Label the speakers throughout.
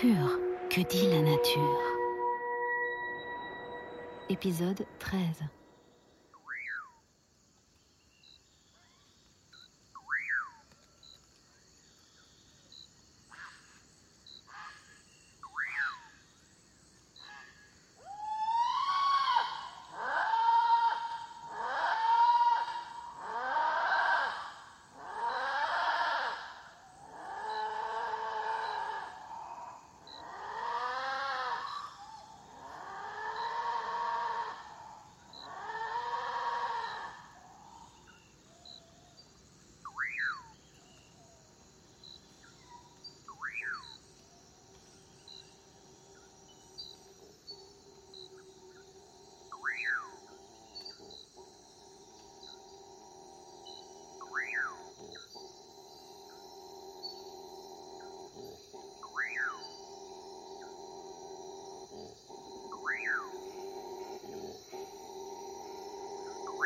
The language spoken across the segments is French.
Speaker 1: Pur, que dit la nature. Épisode 13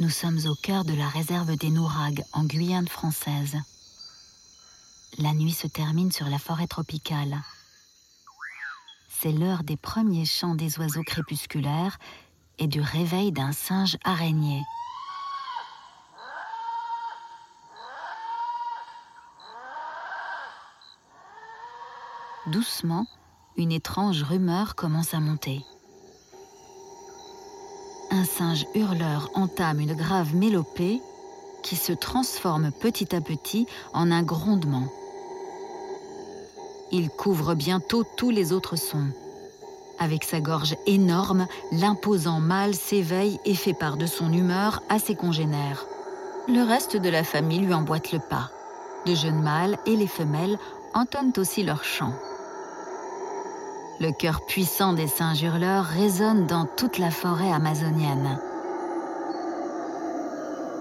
Speaker 1: Nous sommes au cœur de la réserve des Nouragues, en Guyane française. La nuit se termine sur la forêt tropicale. C'est l'heure des premiers chants des oiseaux crépusculaires et du réveil d'un singe araignée. Doucement, une étrange rumeur commence à monter un singe hurleur entame une grave mélopée qui se transforme petit à petit en un grondement. Il couvre bientôt tous les autres sons. Avec sa gorge énorme, l'imposant mâle s'éveille et fait part de son humeur à ses congénères. Le reste de la famille lui emboîte le pas. De jeunes mâles et les femelles entonnent aussi leur chant. Le cœur puissant des singes hurleurs résonne dans toute la forêt amazonienne.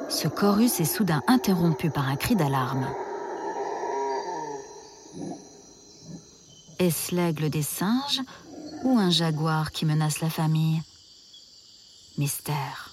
Speaker 1: Ce chorus est soudain interrompu par un cri d'alarme. Est-ce l'aigle des singes ou un jaguar qui menace la famille? Mystère.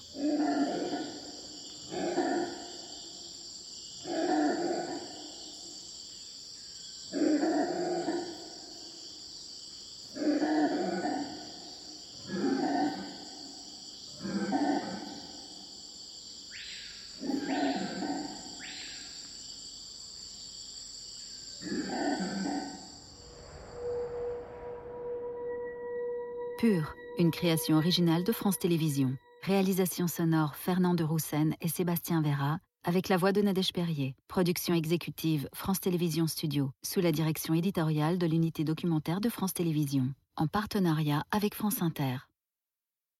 Speaker 1: Pur, une création originale de France Télévisions. Réalisation sonore Fernand de Roussen et Sébastien Vera, avec la voix de Nadège Perrier. Production exécutive France Télévisions Studio, sous la direction éditoriale de l'unité documentaire de France Télévisions, en partenariat avec France Inter.